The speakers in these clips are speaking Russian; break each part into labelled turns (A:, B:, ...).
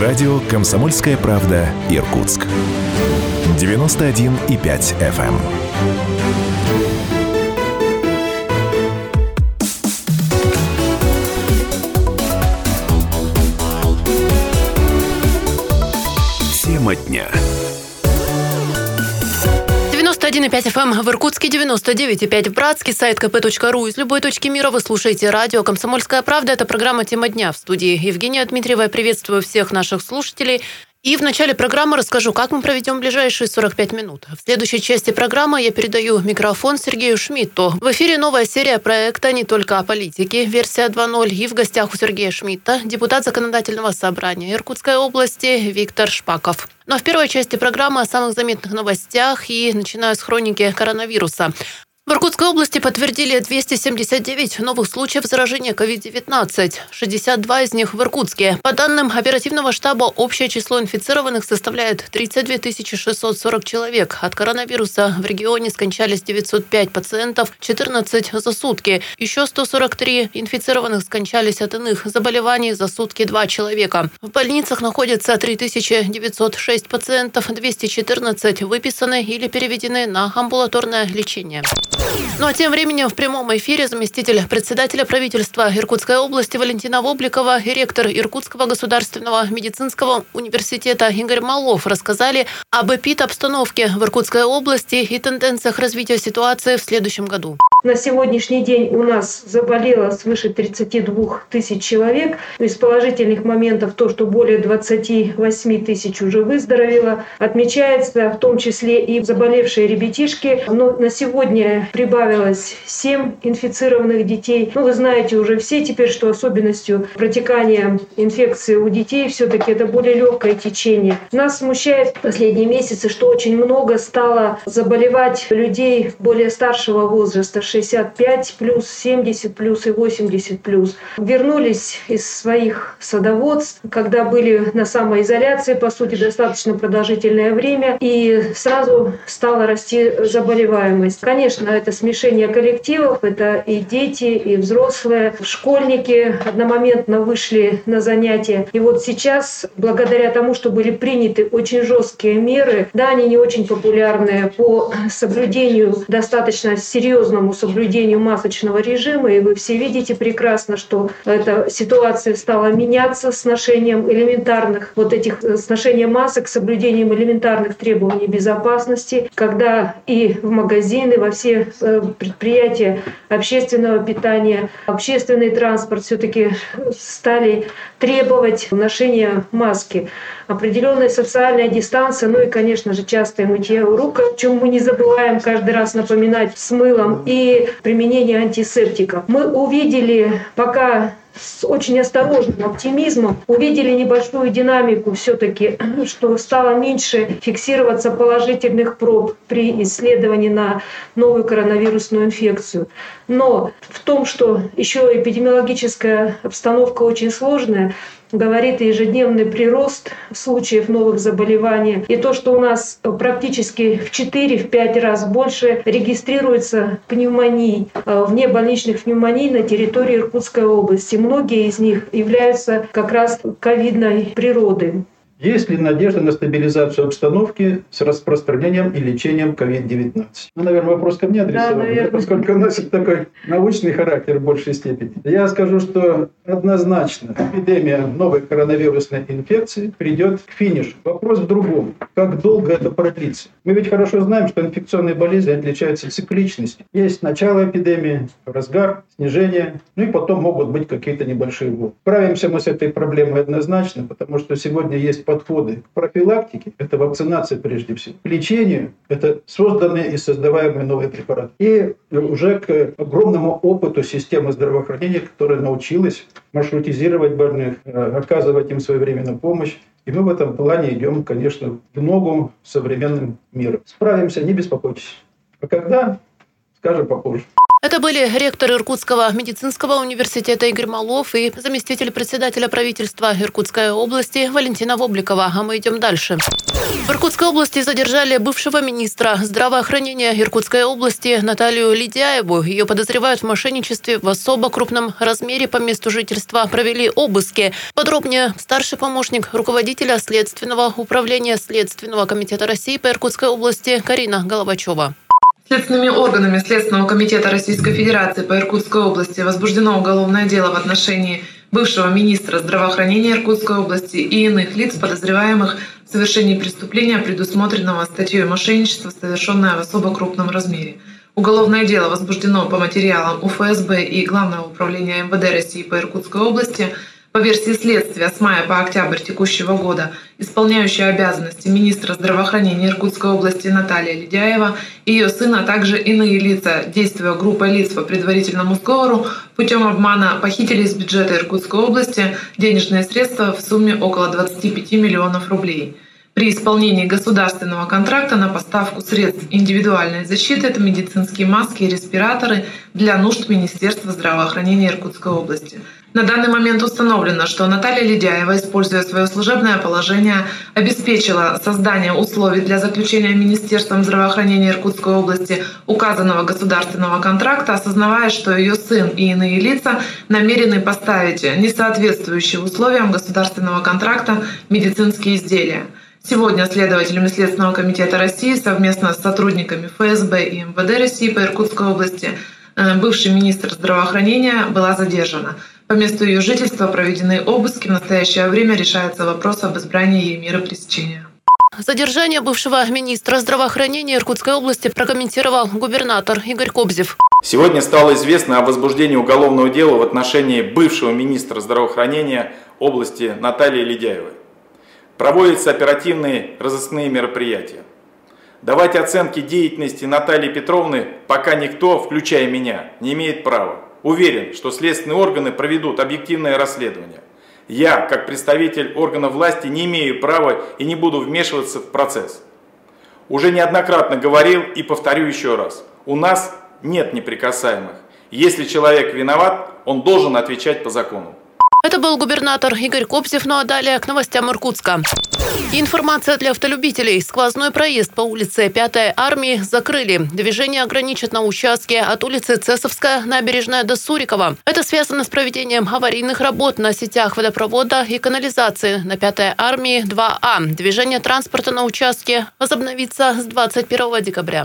A: Радио «Комсомольская правда» Иркутск. 91,5 FM. Тема дня.
B: 91,5 FM в Иркутске, 99,5 в Братске, сайт kp.ru. Из любой точки мира вы слушаете радио «Комсомольская правда». Это программа «Тема дня» в студии Евгения Дмитриева. Я приветствую всех наших слушателей. И в начале программы расскажу, как мы проведем ближайшие 45 минут. В следующей части программы я передаю микрофон Сергею Шмидту. В эфире новая серия проекта «Не только о политике», версия 2.0. И в гостях у Сергея Шмидта депутат Законодательного собрания Иркутской области Виктор Шпаков. Но в первой части программы о самых заметных новостях и начинаю с хроники коронавируса. В Иркутской области подтвердили 279 новых случаев заражения COVID-19. 62 из них в Иркутске. По данным оперативного штаба, общее число инфицированных составляет 32 640 человек. От коронавируса в регионе скончались 905 пациентов, 14 за сутки. Еще 143 инфицированных скончались от иных заболеваний за сутки 2 человека. В больницах находятся 3906 пациентов, 214 выписаны или переведены на амбулаторное лечение. Ну а тем временем в прямом эфире заместитель председателя правительства Иркутской области Валентина Вобликова и ректор Иркутского государственного медицинского университета Игорь Малов рассказали об эпид-обстановке в Иркутской области и тенденциях развития ситуации в следующем году.
C: На сегодняшний день у нас заболело свыше 32 тысяч человек. Из положительных моментов то, что более 28 тысяч уже выздоровело. Отмечается в том числе и заболевшие ребятишки. Но на сегодня прибавилось 7 инфицированных детей. Ну, вы знаете уже все теперь, что особенностью протекания инфекции у детей все-таки это более легкое течение. Нас смущает в последние месяцы, что очень много стало заболевать людей более старшего возраста, 65 плюс, 70 плюс и 80 плюс. Вернулись из своих садоводств, когда были на самоизоляции, по сути, достаточно продолжительное время, и сразу стала расти заболеваемость. Конечно, это смешение коллективов, это и дети, и взрослые, школьники одномоментно вышли на занятия. И вот сейчас, благодаря тому, что были приняты очень жесткие меры, да, они не очень популярные по соблюдению, достаточно серьезному соблюдению масочного режима, и вы все видите прекрасно, что эта ситуация стала меняться с ношением элементарных вот этих э, с ношением масок, соблюдением элементарных требований безопасности, когда и в магазины, во все э, предприятия общественного питания, общественный транспорт все-таки стали требовать ношения маски определенная социальная дистанция, ну и, конечно же, частое мытье рук, о чем мы не забываем каждый раз напоминать с мылом, и применение антисептиков. Мы увидели пока с очень осторожным оптимизмом увидели небольшую динамику все-таки, что стало меньше фиксироваться положительных проб при исследовании на новую коронавирусную инфекцию. Но в том, что еще эпидемиологическая обстановка очень сложная, говорит и ежедневный прирост случаев новых заболеваний, и то, что у нас практически в 4-5 раз больше регистрируется пневмоний, э, внебольничных пневмоний на территории Иркутской области. Многие из них являются как раз ковидной природы.
D: Есть ли надежда на стабилизацию обстановки с распространением и лечением COVID-19? Ну, наверное, вопрос ко мне адресован, да, поскольку у носит такой научный характер в большей степени. Я скажу, что однозначно эпидемия новой коронавирусной инфекции придет к финишу. Вопрос в другом. Как долго это продлится? Мы ведь хорошо знаем, что инфекционные болезни отличаются цикличностью. Есть начало эпидемии, разгар, снижение, ну и потом могут быть какие-то небольшие волны. Справимся мы с этой проблемой однозначно, потому что сегодня есть подходы к профилактике, это вакцинация прежде всего, к лечению, это созданные и создаваемые новые препараты. И уже к огромному опыту системы здравоохранения, которая научилась маршрутизировать больных, э, оказывать им своевременную помощь. И мы в этом плане идем, конечно, в ногу современным миром. Справимся, не беспокойтесь. А когда, скажем попозже.
B: Это были ректор Иркутского медицинского университета Игорь Малов и заместитель председателя правительства Иркутской области Валентина Вобликова. А мы идем дальше. В Иркутской области задержали бывшего министра здравоохранения Иркутской области Наталью Лидяеву. Ее подозревают в мошенничестве в особо крупном размере по месту жительства. Провели обыски. Подробнее старший помощник руководителя Следственного управления Следственного комитета России по Иркутской области Карина Головачева.
E: Следственными органами Следственного комитета Российской Федерации по Иркутской области возбуждено уголовное дело в отношении бывшего министра здравоохранения Иркутской области и иных лиц, подозреваемых в совершении преступления, предусмотренного статьей мошенничества, совершенное в особо крупном размере. Уголовное дело возбуждено по материалам УФСБ и Главного управления МВД России по Иркутской области – по версии следствия, с мая по октябрь текущего года исполняющая обязанности министра здравоохранения Иркутской области Наталья Ледяева ее сына, а также иные лица, действуя группой лиц по предварительному сговору, путем обмана похитили из бюджета Иркутской области денежные средства в сумме около 25 миллионов рублей. При исполнении государственного контракта на поставку средств индивидуальной защиты это медицинские маски и респираторы для нужд Министерства здравоохранения Иркутской области – на данный момент установлено, что Наталья Ледяева, используя свое служебное положение, обеспечила создание условий для заключения Министерством здравоохранения Иркутской области указанного государственного контракта, осознавая, что ее сын и иные лица намерены поставить несоответствующие условиям государственного контракта медицинские изделия. Сегодня следователями Следственного комитета России совместно с сотрудниками ФСБ и МВД России по Иркутской области э, бывший министр здравоохранения была задержана. По месту ее жительства проведены обыски. В настоящее время решается вопрос об избрании ей меры пресечения.
B: Задержание бывшего министра здравоохранения Иркутской области прокомментировал губернатор Игорь Кобзев.
F: Сегодня стало известно о возбуждении уголовного дела в отношении бывшего министра здравоохранения области Натальи Ледяевой. Проводятся оперативные разыскные мероприятия. Давать оценки деятельности Натальи Петровны пока никто, включая меня, не имеет права. Уверен, что следственные органы проведут объективное расследование. Я, как представитель органов власти, не имею права и не буду вмешиваться в процесс. Уже неоднократно говорил и повторю еще раз. У нас нет неприкасаемых. Если человек виноват, он должен отвечать по закону.
B: Это был губернатор Игорь Кобзев, ну а далее к новостям Иркутска. Информация для автолюбителей. Сквозной проезд по улице 5 армии закрыли. Движение ограничат на участке от улицы Цесовская, набережная до Сурикова. Это связано с проведением аварийных работ на сетях водопровода и канализации на 5 армии 2А. Движение транспорта на участке возобновится с 21 декабря.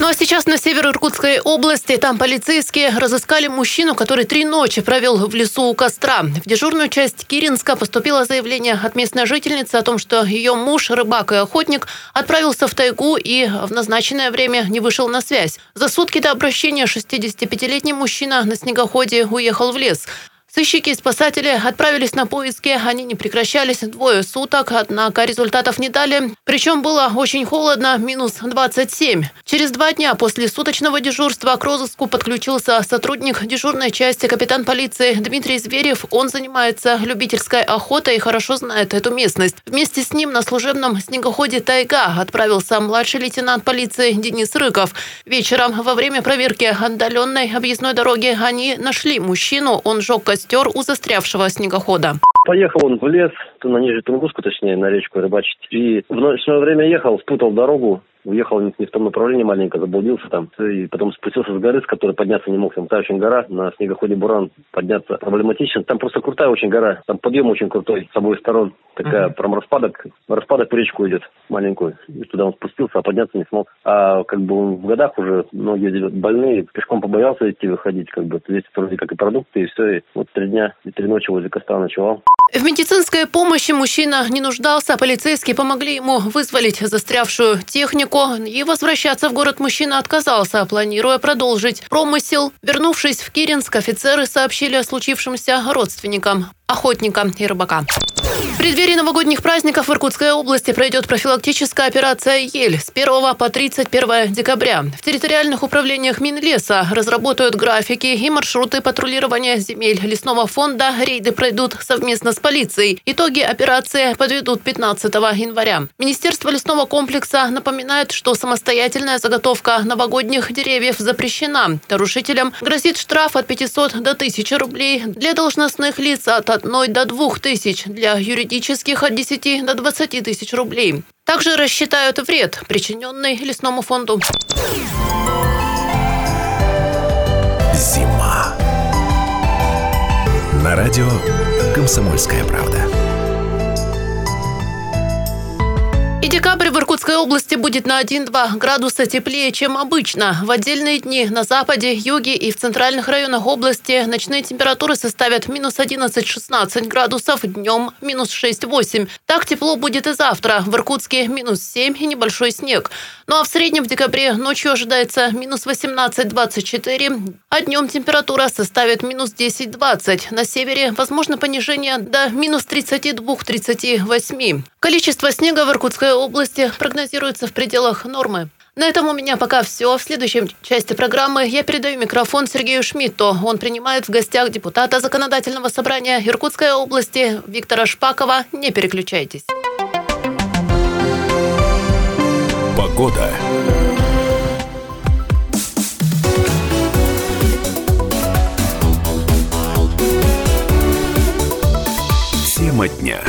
B: Ну а сейчас на север Иркутской области. Там полицейские разыскали мужчину, который три ночи провел в лесу у костра. В дежурную часть Киринска поступило заявление от местной жительницы о том, что ее муж, рыбак и охотник, отправился в тайгу и в назначенное время не вышел на связь. За сутки до обращения 65-летний мужчина на снегоходе уехал в лес. Сыщики и спасатели отправились на поиски. Они не прекращались двое суток, однако результатов не дали. Причем было очень холодно, минус 27. Через два дня после суточного дежурства к розыску подключился сотрудник дежурной части капитан полиции Дмитрий Зверев. Он занимается любительской охотой и хорошо знает эту местность. Вместе с ним на служебном снегоходе «Тайга» отправился младший лейтенант полиции Денис Рыков. Вечером во время проверки отдаленной объездной дороги они нашли мужчину. Он жег костер у застрявшего снегохода.
G: Поехал он в лес, на Нижнюю Тунгуску, точнее, на речку рыбачить. И в ночное время ехал, спутал дорогу, уехал не в том направлении маленько, заблудился там. И потом спустился с горы, с которой подняться не мог. Там та очень гора, на снегоходе Буран подняться проблематично. Там просто крутая очень гора, там подъем очень крутой с обоих сторон. Такая uh-huh. прям распадок, распадок по речку идет маленькую. И туда он спустился, а подняться не смог. А как бы он в годах уже, многие больные, пешком побоялся идти выходить, как бы. Здесь вроде как и продукты, и все. И вот три дня и три ночи возле костра ночевал.
B: В медицинской помощи мужчина не нуждался, полицейские помогли ему вызволить застрявшую технику. И возвращаться в город мужчина отказался, планируя продолжить промысел. Вернувшись в Киринск, офицеры сообщили о случившемся родственникам охотника и рыбака. преддверии новогодних праздников в Иркутской области пройдет профилактическая операция «Ель» с 1 по 31 декабря. В территориальных управлениях Минлеса разработают графики и маршруты патрулирования земель лесного фонда. Рейды пройдут совместно с полицией. Итоги операции подведут 15 января. Министерство лесного комплекса напоминает, что самостоятельная заготовка новогодних деревьев запрещена. Нарушителям грозит штраф от 500 до 1000 рублей. Для должностных лиц от 1 до 2 тысяч. Для юридических от 10 до 20 тысяч рублей. Также рассчитают вред, причиненный лесному фонду.
A: Зима. На радио «Комсомольская правда».
B: И декабрь в Иркутской области будет на 1-2 градуса теплее, чем обычно. В отдельные дни на западе, юге и в центральных районах области ночные температуры составят минус 11-16 градусов, днем минус 6-8. Так тепло будет и завтра. В Иркутске минус 7 и небольшой снег. Ну а в среднем в декабре ночью ожидается минус 18-24, а днем температура составит минус 10-20. На севере возможно понижение до минус 32-38. Количество снега в Иркутской области прогнозируется в пределах нормы. На этом у меня пока все. В следующей части программы я передаю микрофон Сергею Шмидту. Он принимает в гостях депутата Законодательного собрания Иркутской области Виктора Шпакова. Не переключайтесь.
A: Погода. Тема дня.